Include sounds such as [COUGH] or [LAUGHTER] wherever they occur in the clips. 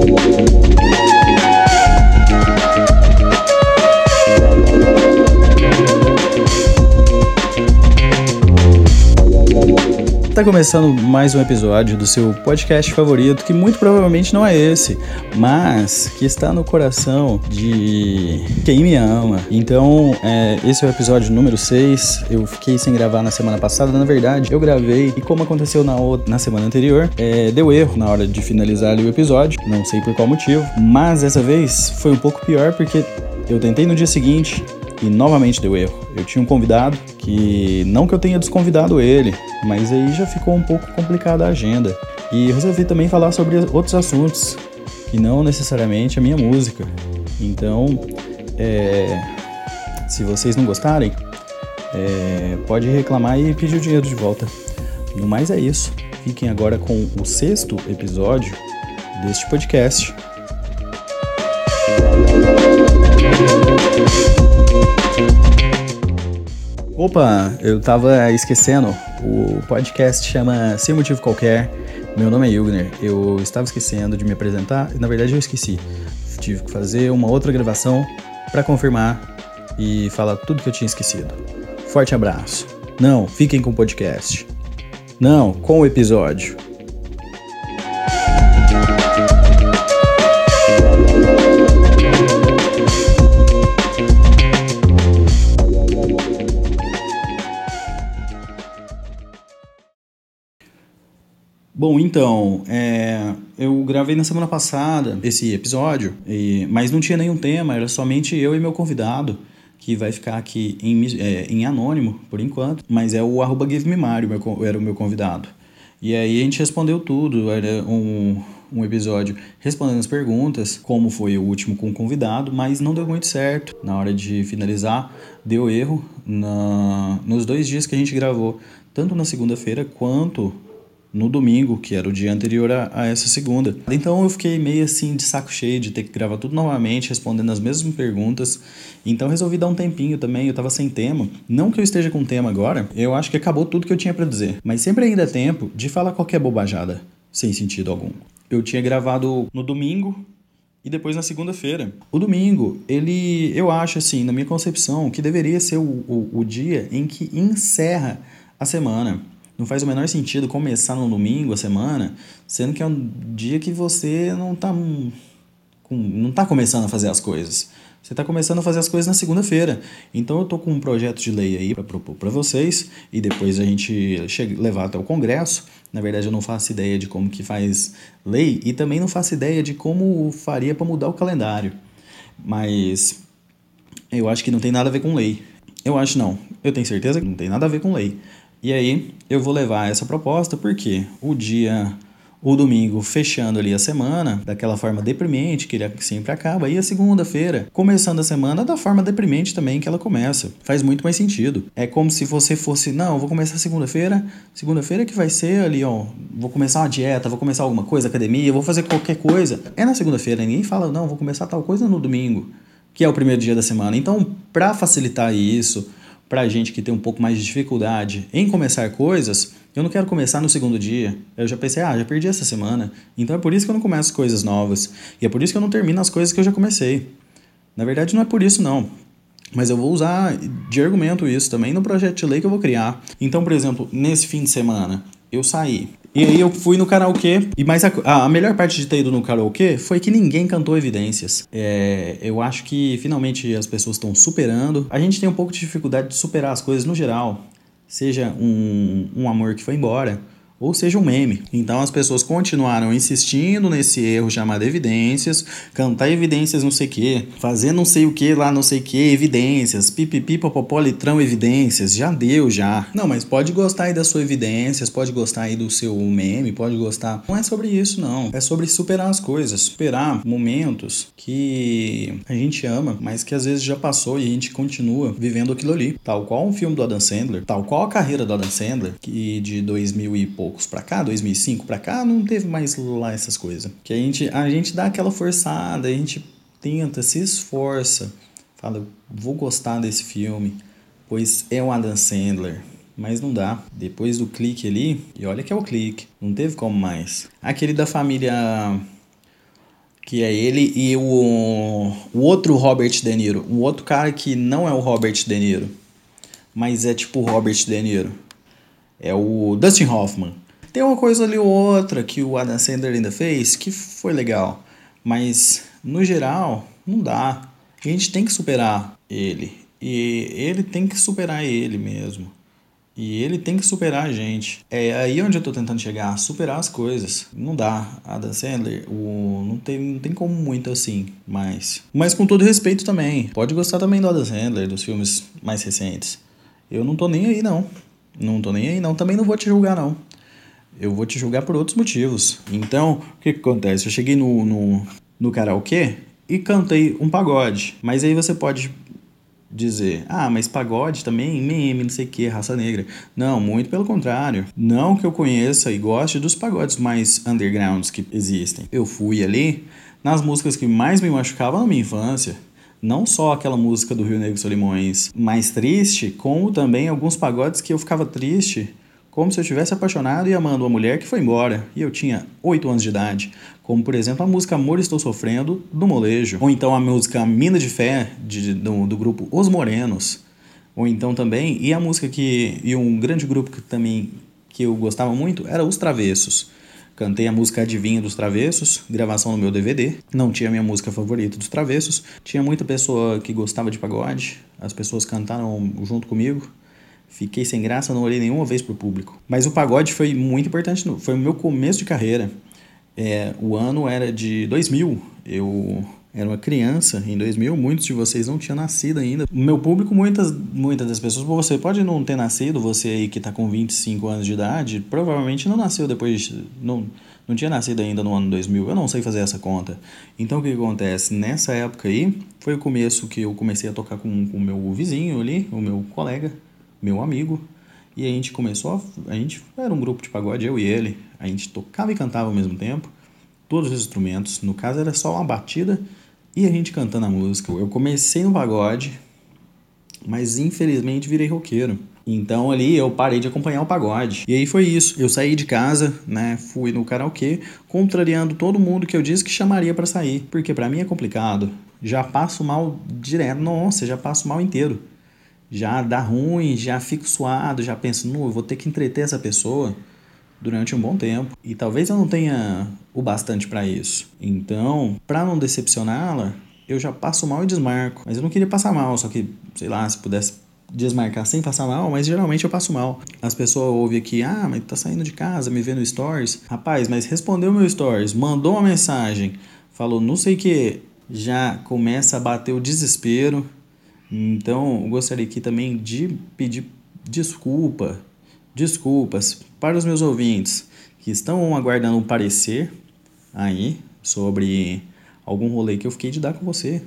Thank you. Tá começando mais um episódio do seu podcast favorito, que muito provavelmente não é esse, mas que está no coração de quem me ama. Então, é, esse é o episódio número 6. Eu fiquei sem gravar na semana passada, na verdade, eu gravei e como aconteceu na, na semana anterior, é, deu erro na hora de finalizar ali o episódio, não sei por qual motivo, mas dessa vez foi um pouco pior porque eu tentei no dia seguinte e novamente deu erro. Eu tinha um convidado que, não que eu tenha desconvidado ele, mas aí já ficou um pouco complicada a agenda. E resolvi também falar sobre outros assuntos, que não necessariamente a minha música. Então, é, se vocês não gostarem, é, pode reclamar e pedir o dinheiro de volta. No mais é isso. Fiquem agora com o sexto episódio deste podcast. Opa, eu tava esquecendo. O podcast chama Sem Motivo Qualquer. Meu nome é Yugner. Eu estava esquecendo de me apresentar. Na verdade, eu esqueci. Tive que fazer uma outra gravação para confirmar e falar tudo que eu tinha esquecido. Forte abraço. Não, fiquem com o podcast. Não, com o episódio. Então, é, eu gravei na semana passada esse episódio, e, mas não tinha nenhum tema, era somente eu e meu convidado, que vai ficar aqui em, é, em anônimo por enquanto, mas é o arroba Give Me Mario, meu, era o meu convidado. E aí a gente respondeu tudo, era um, um episódio respondendo as perguntas, como foi o último com o convidado, mas não deu muito certo. Na hora de finalizar, deu erro na, nos dois dias que a gente gravou, tanto na segunda-feira quanto no domingo, que era o dia anterior a, a, essa segunda. Então eu fiquei meio assim de saco cheio de ter que gravar tudo novamente, respondendo as mesmas perguntas. Então resolvi dar um tempinho também, eu tava sem tema. Não que eu esteja com tema agora, eu acho que acabou tudo que eu tinha para dizer. Mas sempre ainda é tempo de falar qualquer bobajada, sem sentido algum. Eu tinha gravado no domingo, e depois na segunda-feira. O domingo, ele, eu acho assim, na minha concepção, que deveria ser o, o, o dia em que encerra a semana. Não faz o menor sentido começar no domingo a semana, sendo que é um dia que você não está não tá começando a fazer as coisas. Você está começando a fazer as coisas na segunda-feira. Então eu tô com um projeto de lei aí para propor para vocês e depois a gente chega, levar até o Congresso. Na verdade eu não faço ideia de como que faz lei e também não faço ideia de como faria para mudar o calendário. Mas eu acho que não tem nada a ver com lei. Eu acho não. Eu tenho certeza que não tem nada a ver com lei. E aí eu vou levar essa proposta porque o dia, o domingo fechando ali a semana, daquela forma deprimente que ele sempre acaba, e a segunda-feira começando a semana da forma deprimente também que ela começa. Faz muito mais sentido. É como se você fosse, não, vou começar segunda-feira, segunda-feira que vai ser ali, ó, vou começar uma dieta, vou começar alguma coisa, academia, vou fazer qualquer coisa. É na segunda-feira, ninguém fala, não, vou começar tal coisa no domingo, que é o primeiro dia da semana. Então, para facilitar isso, para gente que tem um pouco mais de dificuldade em começar coisas, eu não quero começar no segundo dia. Eu já pensei, ah, já perdi essa semana. Então é por isso que eu não começo coisas novas. E é por isso que eu não termino as coisas que eu já comecei. Na verdade, não é por isso, não. Mas eu vou usar de argumento isso também no projeto de lei que eu vou criar. Então, por exemplo, nesse fim de semana, eu saí. E aí eu fui no karaokê. E mais a, a melhor parte de ter ido no karaokê foi que ninguém cantou evidências. É, eu acho que finalmente as pessoas estão superando. A gente tem um pouco de dificuldade de superar as coisas no geral. Seja um, um amor que foi embora ou seja um meme. Então as pessoas continuaram insistindo nesse erro chamado evidências, cantar evidências não sei o que, fazer não sei o que lá não sei o que, evidências, pipipi, litrão, evidências, já deu já. Não, mas pode gostar aí das suas evidências, pode gostar aí do seu meme, pode gostar. Não é sobre isso não, é sobre superar as coisas, superar momentos que a gente ama, mas que às vezes já passou e a gente continua vivendo aquilo ali. Tal qual um filme do Adam Sandler, tal qual a carreira do Adam Sandler, que de 2000 e pouco poucos para cá, 2005 para cá, não teve mais lá essas coisas. Que a gente, a gente dá aquela forçada, a gente tenta, se esforça, fala, vou gostar desse filme, pois é o Adam Sandler. Mas não dá. Depois do clique ali, e olha que é o clique, não teve como mais. Aquele da família Que é ele e o, o outro Robert De Niro. O outro cara que não é o Robert De Niro, mas é tipo o Robert De Niro. É o Dustin Hoffman. Tem uma coisa ali ou outra que o Adam Sandler ainda fez que foi legal. Mas, no geral, não dá. A gente tem que superar ele. E ele tem que superar ele mesmo. E ele tem que superar a gente. É aí onde eu tô tentando chegar, superar as coisas. Não dá. Adam Sandler, o, não, tem, não tem como muito assim, mas. Mas com todo respeito também. Pode gostar também do Adam Sandler, dos filmes mais recentes. Eu não tô nem aí, não. Não tô nem aí, não. Também não vou te julgar, não. Eu vou te julgar por outros motivos. Então, o que, que acontece? Eu cheguei no, no, no karaokê e cantei um pagode. Mas aí você pode dizer, ah, mas pagode também, meme, não sei o que, raça negra. Não, muito pelo contrário. Não que eu conheça e goste dos pagodes mais undergrounds que existem. Eu fui ali nas músicas que mais me machucavam na minha infância. Não só aquela música do Rio Negro Solimões mais triste, como também alguns pagodes que eu ficava triste como se eu tivesse apaixonado e amando uma mulher que foi embora e eu tinha 8 anos de idade, como por exemplo a música Amor Estou Sofrendo do Molejo, ou então a música Mina de Fé de, do, do grupo Os Morenos, ou então também e a música que e um grande grupo que também que eu gostava muito era Os Travessos. Cantei a música Adivinho dos Travessos, gravação no meu DVD. Não tinha minha música favorita dos Travessos. Tinha muita pessoa que gostava de pagode. As pessoas cantaram junto comigo. Fiquei sem graça, não olhei nenhuma vez pro público. Mas o pagode foi muito importante, foi o meu começo de carreira. É, o ano era de 2000, eu era uma criança em 2000, muitos de vocês não tinham nascido ainda. Meu público, muitas, muitas das pessoas, você pode não ter nascido, você aí que está com 25 anos de idade, provavelmente não nasceu depois, não, não tinha nascido ainda no ano 2000, eu não sei fazer essa conta. Então o que acontece? Nessa época aí, foi o começo que eu comecei a tocar com o meu vizinho ali, o meu colega, meu amigo, e a gente começou, a, a gente era um grupo de pagode, eu e ele, a gente tocava e cantava ao mesmo tempo, todos os instrumentos, no caso era só uma batida e a gente cantando a música. Eu comecei no pagode, mas infelizmente virei roqueiro. Então ali eu parei de acompanhar o pagode. E aí foi isso. Eu saí de casa, né, fui no karaokê, contrariando todo mundo que eu disse que chamaria para sair, porque para mim é complicado. Já passo mal direto, nossa, já passo mal inteiro já dá ruim, já fico suado, já penso, não, eu vou ter que entreter essa pessoa durante um bom tempo. E talvez eu não tenha o bastante para isso. Então, para não decepcioná-la, eu já passo mal e desmarco. Mas eu não queria passar mal, só que, sei lá, se pudesse desmarcar sem passar mal, mas geralmente eu passo mal. As pessoas ouvem aqui, ah, mas tá saindo de casa, me vendo stories. Rapaz, mas respondeu meu stories, mandou uma mensagem, falou não sei o que, já começa a bater o desespero então, eu gostaria aqui também de pedir desculpa, desculpas para os meus ouvintes que estão aguardando um parecer aí sobre algum rolê que eu fiquei de dar com você.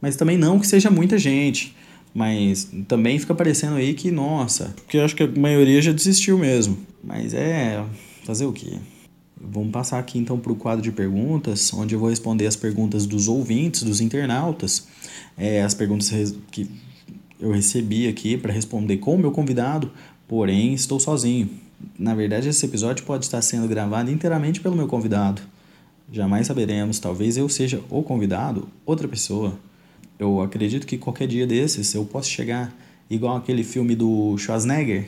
Mas também não que seja muita gente, mas também fica parecendo aí que, nossa, porque eu acho que a maioria já desistiu mesmo. Mas é fazer o quê? Vamos passar aqui então para o quadro de perguntas, onde eu vou responder as perguntas dos ouvintes, dos internautas, é, as perguntas que eu recebi aqui para responder com o meu convidado, porém estou sozinho. Na verdade, esse episódio pode estar sendo gravado inteiramente pelo meu convidado. Jamais saberemos, talvez eu seja o convidado, outra pessoa. Eu acredito que qualquer dia desses eu posso chegar igual aquele filme do Schwarzenegger,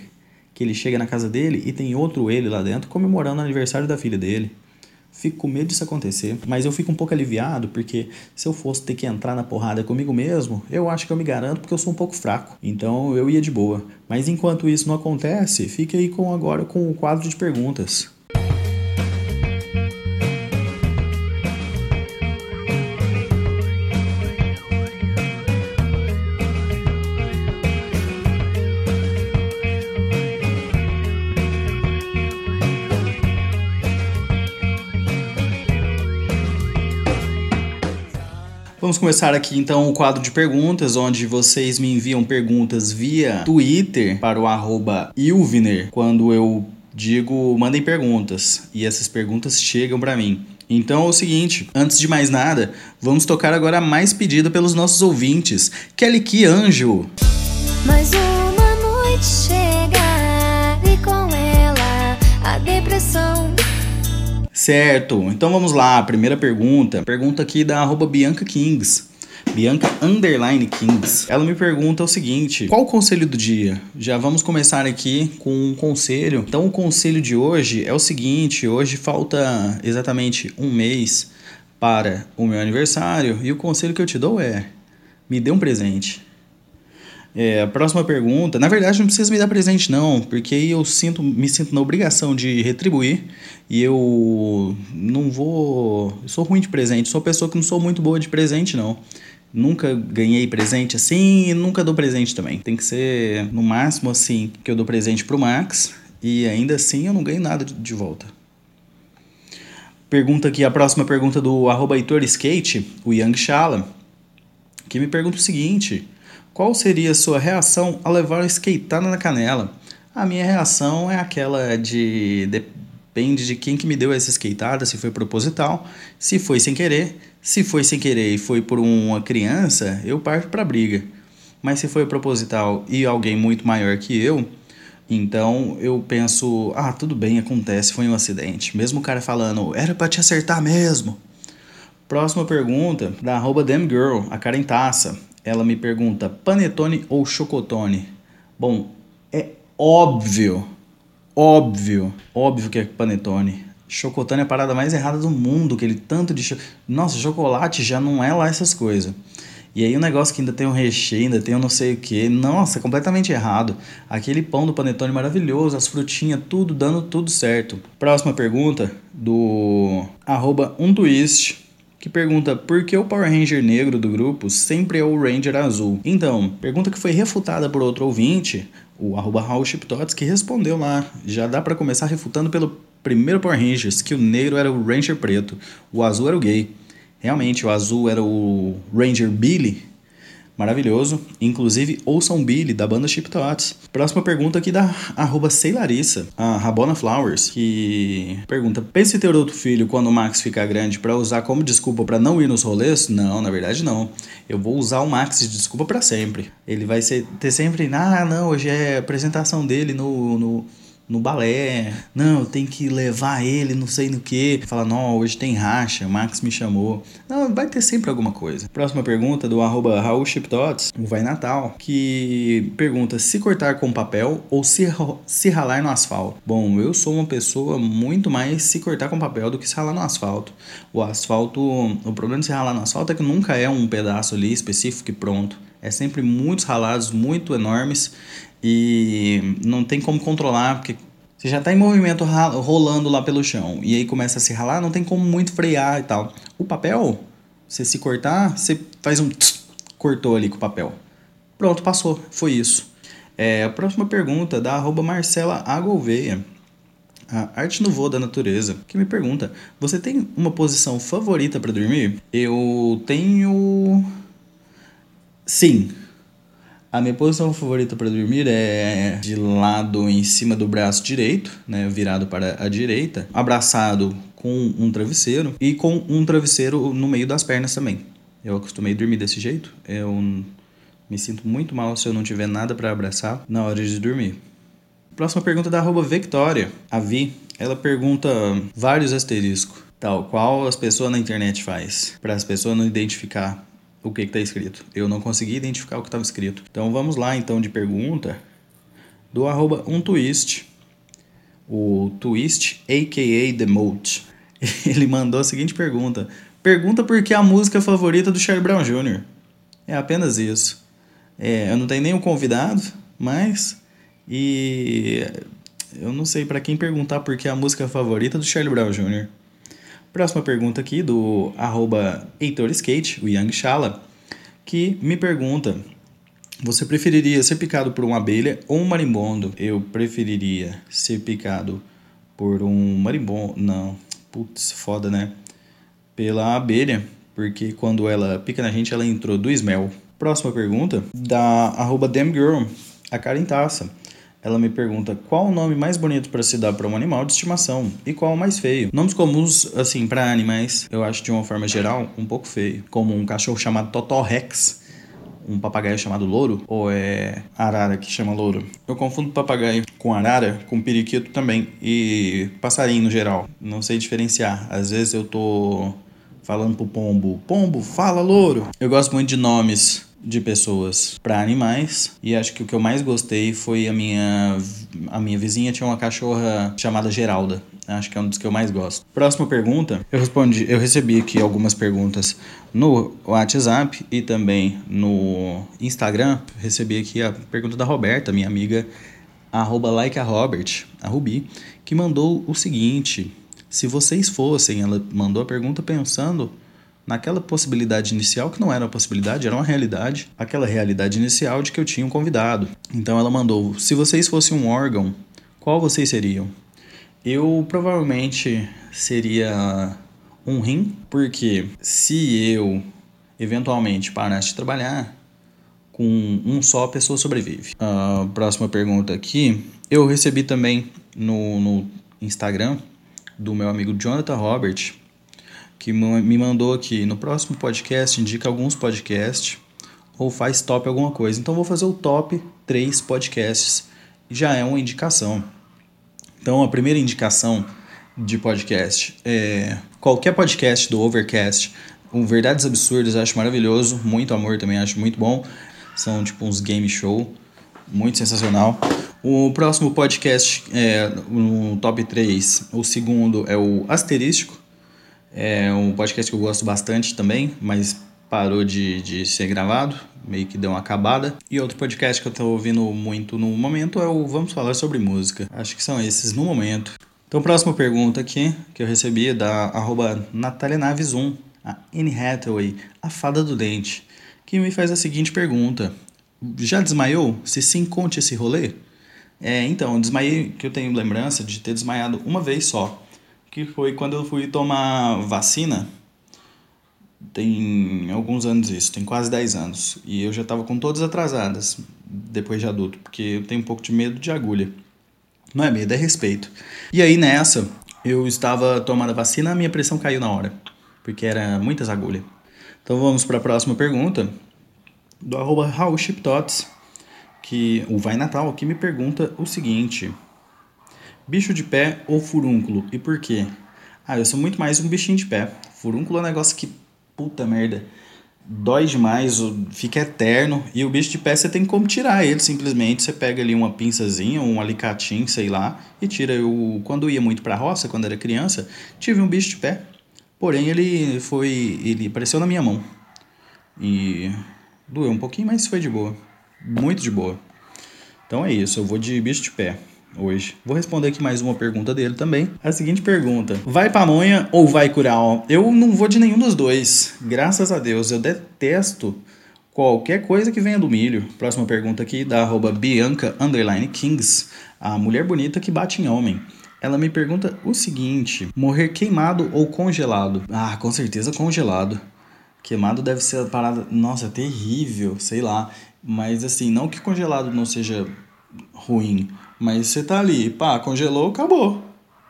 que ele chega na casa dele e tem outro ele lá dentro comemorando o aniversário da filha dele. Fico com medo disso acontecer, mas eu fico um pouco aliviado porque se eu fosse ter que entrar na porrada comigo mesmo, eu acho que eu me garanto porque eu sou um pouco fraco. Então eu ia de boa. Mas enquanto isso não acontece, fique aí com agora com o quadro de perguntas. Vamos começar aqui então o quadro de perguntas, onde vocês me enviam perguntas via Twitter para o arroba Ilviner, quando eu digo mandem perguntas e essas perguntas chegam para mim. Então é o seguinte, antes de mais nada, vamos tocar agora a mais pedida pelos nossos ouvintes, Kelly Que Anjo. Mais uma noite chega e com ela a depressão Certo, então vamos lá. Primeira pergunta. Pergunta aqui da arroba Bianca Kings. Bianca Underline Kings. Ela me pergunta o seguinte: qual o conselho do dia? Já vamos começar aqui com um conselho. Então, o conselho de hoje é o seguinte: hoje falta exatamente um mês para o meu aniversário e o conselho que eu te dou é: me dê um presente. É, a próxima pergunta, na verdade não precisa me dar presente não, porque eu sinto, me sinto na obrigação de retribuir e eu não vou, eu sou ruim de presente, sou uma pessoa que não sou muito boa de presente não. Nunca ganhei presente assim e nunca dou presente também. Tem que ser no máximo assim que eu dou presente pro Max e ainda assim eu não ganho nada de volta. Pergunta aqui, a próxima pergunta do arroba Skate, o Young Shala, que me pergunta o seguinte: qual seria a sua reação ao levar uma skateada na canela? A minha reação é aquela de depende de quem que me deu essa skateada, se foi proposital, se foi sem querer. Se foi sem querer e foi por uma criança, eu parto para briga. Mas se foi proposital e alguém muito maior que eu, então eu penso, ah, tudo bem, acontece, foi um acidente. Mesmo o cara falando, era para te acertar mesmo. Próxima pergunta, da arroba Girl, a Carentaça. Ela me pergunta, panetone ou chocotone? Bom, é óbvio, óbvio, óbvio que é panetone. Chocotone é a parada mais errada do mundo, aquele tanto de. Cho... Nossa, chocolate já não é lá essas coisas. E aí o um negócio que ainda tem um recheio, ainda tem um não sei o que. Nossa, completamente errado. Aquele pão do panetone maravilhoso, as frutinhas, tudo dando tudo certo. Próxima pergunta do arroba um twist. Que pergunta por que o Power Ranger negro do grupo sempre é o Ranger azul? Então, pergunta que foi refutada por outro ouvinte, o arroba que respondeu lá. Já dá para começar refutando pelo primeiro Power Rangers, que o negro era o Ranger preto, o azul era o gay. Realmente, o azul era o Ranger Billy, maravilhoso. Inclusive, ouçam Billy, da banda Chip Tots. Próxima pergunta aqui da arroba Larissa, a Rabona Flowers, que pergunta: Pensa em ter outro filho quando o Max ficar grande para usar como desculpa para não ir nos rolês? Não, na verdade não. Eu vou usar o Max de desculpa para sempre. Ele vai ser, ter sempre, ah, não, hoje é apresentação dele no, no no balé. Não, tem que levar ele, não sei no que. Fala, não, hoje tem racha, Max me chamou. Não, vai ter sempre alguma coisa. Próxima pergunta do arroba Raul Chiptots, o Vai Natal, que pergunta se cortar com papel ou se, se ralar no asfalto. Bom, eu sou uma pessoa muito mais se cortar com papel do que se ralar no asfalto. O asfalto, o problema de se ralar no asfalto é que nunca é um pedaço ali específico e pronto. É sempre muitos ralados muito enormes e não tem como controlar, porque você já está em movimento rolando lá pelo chão e aí começa a se ralar, não tem como muito frear e tal. O papel, você se cortar, você faz um tss, cortou ali com o papel. Pronto, passou, foi isso. É, a próxima pergunta da arroba Marcela Agolveia. A Arte Nouveau da Natureza, que me pergunta: Você tem uma posição favorita para dormir? Eu tenho. Sim, a minha posição favorita para dormir é de lado em cima do braço direito, né, virado para a direita, abraçado com um travesseiro e com um travesseiro no meio das pernas também. Eu acostumei dormir desse jeito. Eu me sinto muito mal se eu não tiver nada para abraçar na hora de dormir. Próxima pergunta da arroba Victoria. A Vi, ela pergunta vários asteriscos, tal qual as pessoas na internet faz, para as pessoas não identificar o que está escrito. Eu não consegui identificar o que estava escrito. Então vamos lá então de pergunta do arroba um twist. O twist, a.k.a. The Moat. [LAUGHS] Ele mandou a seguinte pergunta. Pergunta por que a música favorita do Charlie Brown Jr. É apenas isso. É, eu não tenho nenhum convidado, mas... E... Eu não sei para quem perguntar por que a música favorita do Charlie Brown Jr. Próxima pergunta aqui do arroba Skate, o Young Shala, que me pergunta: Você preferiria ser picado por uma abelha ou um marimbondo? Eu preferiria ser picado por um marimbondo. Não, putz, foda, né? Pela abelha, porque quando ela pica na gente, ela introduz mel. Próxima pergunta da arroba Damgirl, a Karen Taça ela me pergunta qual o nome mais bonito para se dar para um animal de estimação e qual o mais feio. Nomes comuns, assim, para animais, eu acho de uma forma geral um pouco feio, como um cachorro chamado Totó Rex. um papagaio chamado louro, ou é arara que chama louro? Eu confundo papagaio com arara, com periquito também, e passarinho no geral. Não sei diferenciar. Às vezes eu tô falando pro pombo, pombo, fala louro. Eu gosto muito de nomes de pessoas para animais. E acho que o que eu mais gostei foi a minha a minha vizinha tinha uma cachorra chamada Geralda. Acho que é um dos que eu mais gosto. Próxima pergunta. Eu respondi eu recebi aqui algumas perguntas no WhatsApp e também no Instagram. Recebi aqui a pergunta da Roberta minha amiga arroba like a Robert a Rubi que mandou o seguinte. Se vocês fossem ela mandou a pergunta pensando naquela possibilidade inicial, que não era uma possibilidade, era uma realidade, aquela realidade inicial de que eu tinha um convidado. Então ela mandou: se vocês fossem um órgão, qual vocês seriam? Eu provavelmente seria um rim, porque se eu eventualmente parasse de trabalhar, com um só a pessoa sobrevive. A próxima pergunta aqui, eu recebi também no, no Instagram do meu amigo Jonathan Robert que me mandou aqui no próximo podcast, indica alguns podcasts ou faz top alguma coisa. Então vou fazer o top 3 podcasts. Já é uma indicação. Então a primeira indicação de podcast é qualquer podcast do Overcast. O Verdades Absurdas acho maravilhoso, muito amor também acho muito bom. São tipo uns game show, muito sensacional. O próximo podcast é no top 3, o segundo é o Asterístico, é um podcast que eu gosto bastante também, mas parou de, de ser gravado, meio que deu uma acabada. E outro podcast que eu tô ouvindo muito no momento é o Vamos Falar Sobre Música. Acho que são esses no momento. Então, próxima pergunta aqui que eu recebi é da arroba Natália Naves 1, a Anne Hathaway, a fada do dente, que me faz a seguinte pergunta. Já desmaiou? Se sim, conte esse rolê. É, então, desmaiei, que eu tenho lembrança de ter desmaiado uma vez só que foi quando eu fui tomar vacina. Tem alguns anos isso, tem quase 10 anos. E eu já estava com todas atrasadas depois de adulto, porque eu tenho um pouco de medo de agulha. Não é medo, é respeito. E aí nessa, eu estava tomando a vacina, a minha pressão caiu na hora, porque era muitas agulhas. Então vamos para a próxima pergunta, do arroba Raul que o Vai Natal, que me pergunta o seguinte: Bicho de pé ou furúnculo? E por quê? Ah, eu sou muito mais um bichinho de pé. Furúnculo é um negócio que, puta merda, dói demais, fica eterno. E o bicho de pé você tem como tirar ele, simplesmente. Você pega ali uma pinçazinha, um alicatinho, sei lá, e tira. Eu, quando ia muito pra roça, quando era criança, tive um bicho de pé. Porém, ele foi. Ele apareceu na minha mão. E doeu um pouquinho, mas foi de boa. Muito de boa. Então é isso, eu vou de bicho de pé hoje. Vou responder aqui mais uma pergunta dele também. A seguinte pergunta: Vai pamonha ou vai cural? Eu não vou de nenhum dos dois. Graças a Deus, eu detesto qualquer coisa que venha do milho. Próxima pergunta aqui da arroba Bianca Kings, a mulher bonita que bate em homem. Ela me pergunta o seguinte: morrer queimado ou congelado? Ah, com certeza congelado. Queimado deve ser a parada, nossa, terrível, sei lá. Mas assim, não que congelado não seja ruim, mas você tá ali, pá, congelou, acabou.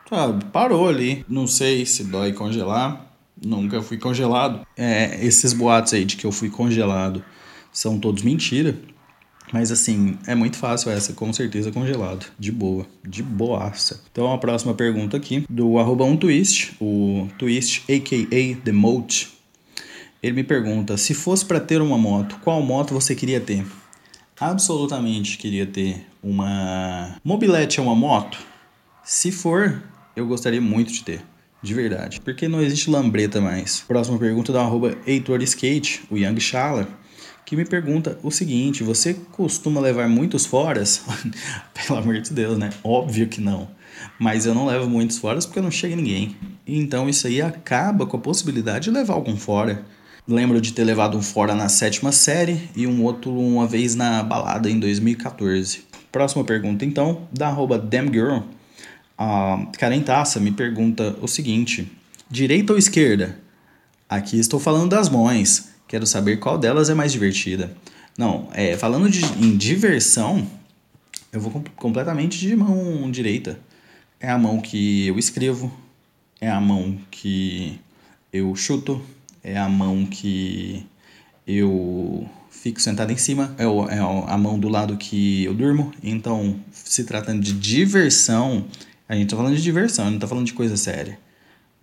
Sabe? Parou ali. Não sei se dói congelar. Nunca fui congelado. É, esses boatos aí de que eu fui congelado são todos mentira. Mas assim, é muito fácil essa, com certeza congelado. De boa, de boaça. Então a próxima pergunta aqui, do arroba um twist, o twist aka The Moat. Ele me pergunta: se fosse para ter uma moto, qual moto você queria ter? Absolutamente queria ter uma mobilete é uma moto? Se for, eu gostaria muito de ter. De verdade. Porque não existe lambreta mais. Próxima pergunta da arroba Heitor Skate, o Young Shala, que me pergunta o seguinte: você costuma levar muitos foras? [LAUGHS] Pelo amor de Deus, né? Óbvio que não. Mas eu não levo muitos foras porque não chega ninguém. Então isso aí acaba com a possibilidade de levar algum fora. Lembro de ter levado um fora na sétima série e um outro uma vez na balada em 2014. Próxima pergunta, então, da arroba damngirl. A Karen Tassa me pergunta o seguinte: direita ou esquerda? Aqui estou falando das mães. Quero saber qual delas é mais divertida. Não, é, falando de, em diversão, eu vou completamente de mão direita. É a mão que eu escrevo, é a mão que eu chuto, é a mão que eu fico sentado em cima, é, o, é a mão do lado que eu durmo. Então, se tratando de diversão, a gente tá falando de diversão, não tá falando de coisa séria.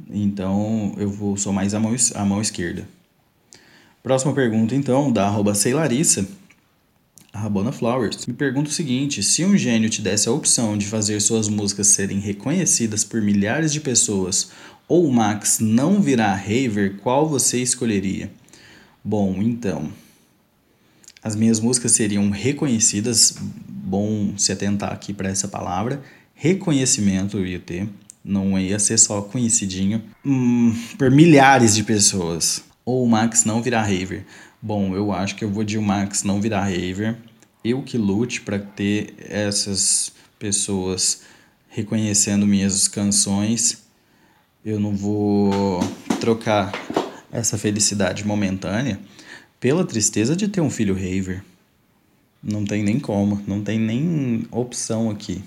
Então, eu vou, sou mais a mão, a mão esquerda. Próxima pergunta, então, da arroba Ceilarissa, a Rabona Flowers. Me pergunta o seguinte: se um gênio te desse a opção de fazer suas músicas serem reconhecidas por milhares de pessoas ou o Max não virar raver, qual você escolheria? Bom, então, as minhas músicas seriam reconhecidas, bom se atentar aqui para essa palavra, reconhecimento eu ia ter, não ia ser só conhecidinho, hum, por milhares de pessoas. Ou o Max não virar raver. Bom, eu acho que eu vou de o Max não virar raver. Eu que lute para ter essas pessoas reconhecendo minhas canções. Eu não vou trocar essa felicidade momentânea pela tristeza de ter um filho raver. Não tem nem como, não tem nem opção aqui.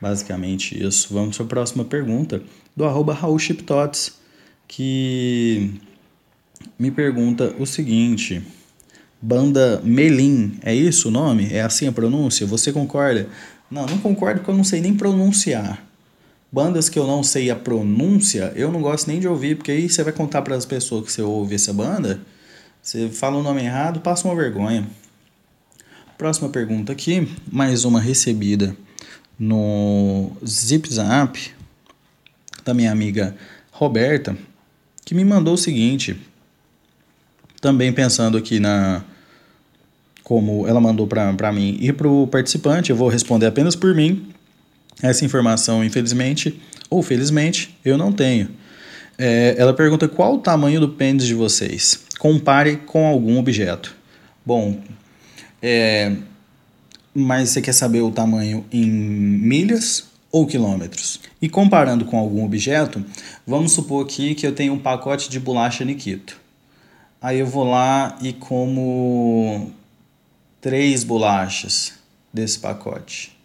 Basicamente isso. Vamos para a próxima pergunta do arroba Raul Chiptots, que me pergunta o seguinte. Banda Melim, é isso o nome? É assim a pronúncia? Você concorda? Não, não concordo porque eu não sei nem pronunciar. Bandas que eu não sei a pronúncia, eu não gosto nem de ouvir, porque aí você vai contar para as pessoas que você ouve essa banda, você fala o nome errado, passa uma vergonha. Próxima pergunta aqui, mais uma recebida no Zip Zap da minha amiga Roberta, que me mandou o seguinte, também pensando aqui na como ela mandou para mim e para o participante, eu vou responder apenas por mim. Essa informação, infelizmente ou felizmente, eu não tenho. É, ela pergunta qual o tamanho do pênis de vocês. Compare com algum objeto. Bom, é, mas você quer saber o tamanho em milhas ou quilômetros? E comparando com algum objeto, vamos supor aqui que eu tenho um pacote de bolacha Nikito. Aí eu vou lá e como três bolachas desse pacote.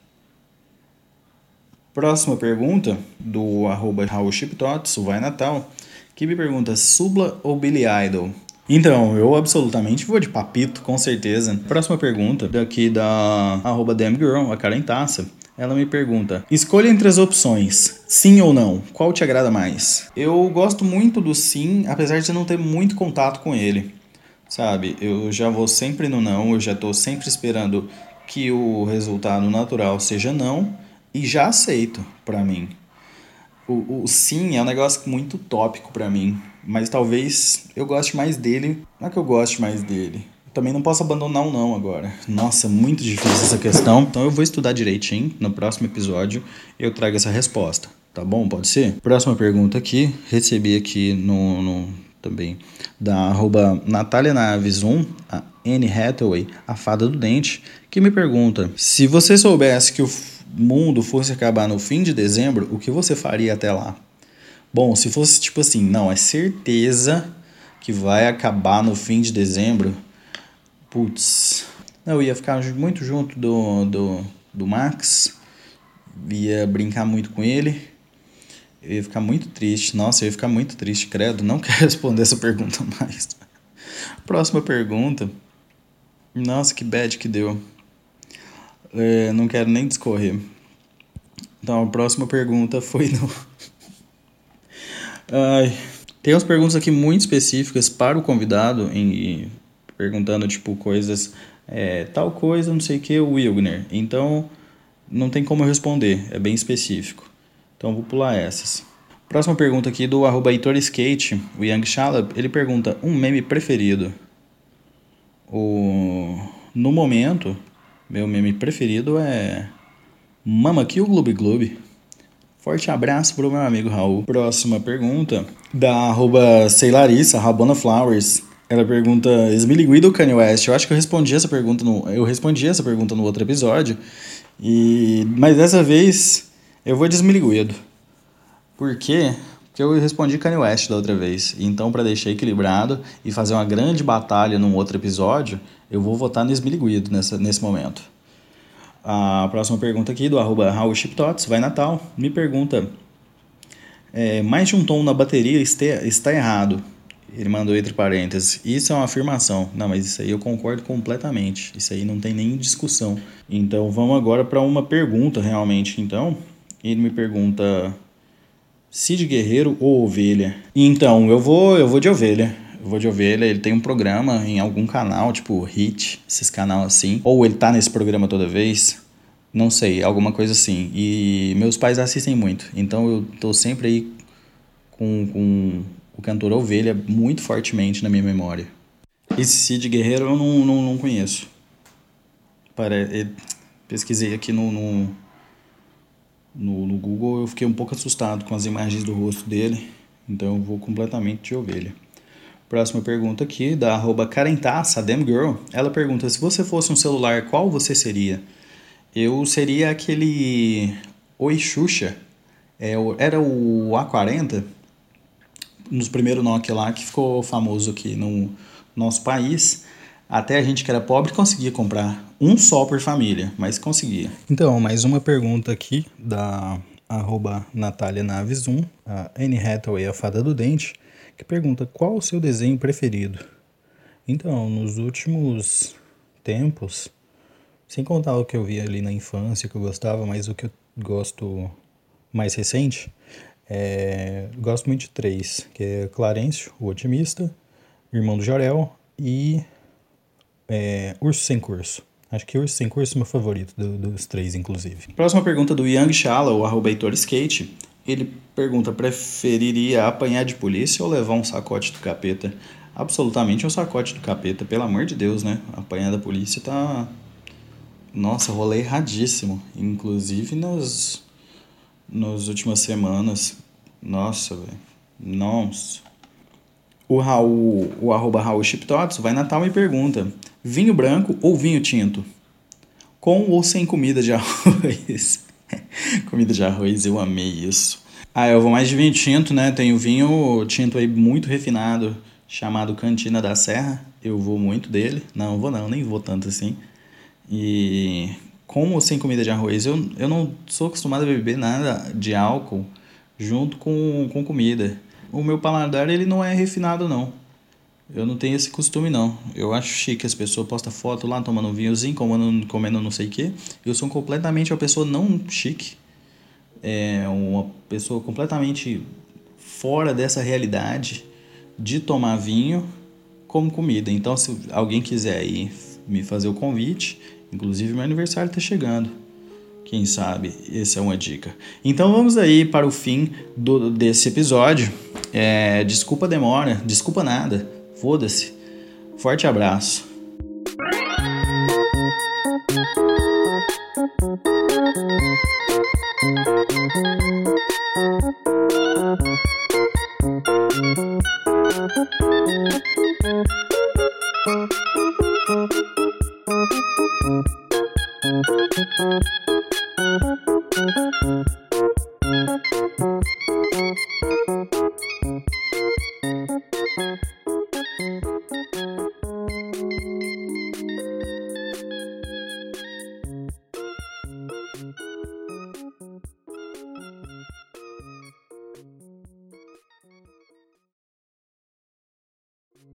Próxima pergunta do arroba Raul Chiptots, Vai Natal, que me pergunta Subla ou Billy Idol? Então, eu absolutamente vou de papito, com certeza. Próxima pergunta, daqui da arroba Damgirl, a Karen Taça. Ela me pergunta: escolha entre as opções, sim ou não, qual te agrada mais? Eu gosto muito do sim, apesar de não ter muito contato com ele. Sabe, eu já vou sempre no não, eu já estou sempre esperando que o resultado natural seja não e já aceito para mim. O, o sim é um negócio muito tópico para mim, mas talvez eu goste mais dele. Não é que eu goste mais dele. Também não posso abandonar o não agora. Nossa, muito difícil essa questão. Então eu vou estudar direitinho. No próximo episódio eu trago essa resposta. Tá bom? Pode ser? Próxima pergunta aqui. Recebi aqui no, no também da arroba Natália Naves 1, a Anne Hathaway, a fada do dente, que me pergunta: se você soubesse que o mundo fosse acabar no fim de dezembro, o que você faria até lá? Bom, se fosse tipo assim, não, é certeza que vai acabar no fim de dezembro, putz, eu ia ficar muito junto do, do, do Max, ia brincar muito com ele, eu ia ficar muito triste. Nossa, eu ia ficar muito triste, credo. Não [LAUGHS] quero responder essa pergunta mais. Próxima pergunta. Nossa, que bad que deu. É, não quero nem discorrer. Então, a próxima pergunta foi no. [LAUGHS] Ai, tem umas perguntas aqui muito específicas para o convidado, em, perguntando, tipo, coisas. É, tal coisa, não sei o que, o Wilgner. Então, não tem como eu responder, é bem específico. Então, vou pular essas. Próxima pergunta aqui do arroba Skate, o Young Shalab, ele pergunta, um meme preferido? O... No momento, meu meme preferido é Mama Kill Gloob Gloob. Forte abraço pro meu amigo Raul. Próxima pergunta da arroba Ceilarissa, Rabona Flowers. Ela pergunta Smiliguido ou Kanye West? Eu acho que eu respondi essa pergunta no, eu respondi essa pergunta no outro episódio. E mas dessa vez eu vou de Smiliguido. Por quê? Porque eu respondi Kanye West da outra vez. Então, para deixar equilibrado e fazer uma grande batalha num outro episódio, eu vou votar no Esmiliguido nessa, nesse momento. A próxima pergunta aqui do arroba vai Natal, me pergunta: é, mais de um tom na bateria está errado. Ele mandou entre parênteses. Isso é uma afirmação. Não, mas isso aí eu concordo completamente. Isso aí não tem nem discussão. Então vamos agora para uma pergunta realmente. Então, ele me pergunta Cid Guerreiro ou Ovelha? Então, eu vou, eu vou de Ovelha. Eu vou de Ovelha, ele tem um programa em algum canal, tipo Hit, esses canal assim. Ou ele tá nesse programa toda vez. Não sei, alguma coisa assim. E meus pais assistem muito. Então eu tô sempre aí com, com o cantor Ovelha muito fortemente na minha memória. Esse Cid Guerreiro eu não, não, não conheço. Pare... Pesquisei aqui no, no, no, no Google, eu fiquei um pouco assustado com as imagens do rosto dele. Então eu vou completamente de ovelha. Próxima pergunta aqui, da arroba Carentaça, Girl. Ela pergunta, se você fosse um celular, qual você seria? Eu seria aquele Oi Xuxa. É, era o A40, nos primeiros Nokia lá, que ficou famoso aqui no nosso país. Até a gente que era pobre conseguia comprar um só por família, mas conseguia. Então, mais uma pergunta aqui da arroba Natália Naves 1, a Anne Hathaway, a fada do dente, que pergunta qual o seu desenho preferido. Então, nos últimos tempos, sem contar o que eu vi ali na infância que eu gostava, mas o que eu gosto mais recente, é, gosto muito de três, que é Clarencio, o otimista, Irmão do Jorel e é, Urso Sem Curso. Acho que Urso Sem Curso é meu favorito do, dos três, inclusive. Próxima pergunta do Young Shallow, arroba Skate. Ele pergunta, preferiria apanhar de polícia ou levar um sacote do capeta? Absolutamente um sacote do capeta, pelo amor de Deus, né? Apanhar da polícia tá... Nossa, rolê erradíssimo. Inclusive nas nas últimas semanas. Nossa, velho. Nossa. O Raul, o arroba Raul Chiptots, vai Natal e pergunta: vinho branco ou vinho tinto? Com ou sem comida de [LAUGHS] arroz? comida de arroz, eu amei isso. Ah, eu vou mais de vinho tinto, né? Tem o vinho tinto aí muito refinado, chamado Cantina da Serra. Eu vou muito dele. Não, vou não, nem vou tanto assim. E com ou sem comida de arroz. Eu, eu não sou acostumado a beber nada de álcool junto com, com comida. O meu paladar ele não é refinado não. Eu não tenho esse costume não. Eu acho chique as pessoas postam foto lá tomando um vinhozinho, comendo, comendo não sei o que. Eu sou completamente uma pessoa não chique. É uma pessoa completamente fora dessa realidade de tomar vinho como comida. Então se alguém quiser aí me fazer o convite, Inclusive, meu aniversário está chegando. Quem sabe? Essa é uma dica. Então vamos aí para o fim do, desse episódio. É, desculpa a demora, desculpa nada. Foda-se. Forte abraço.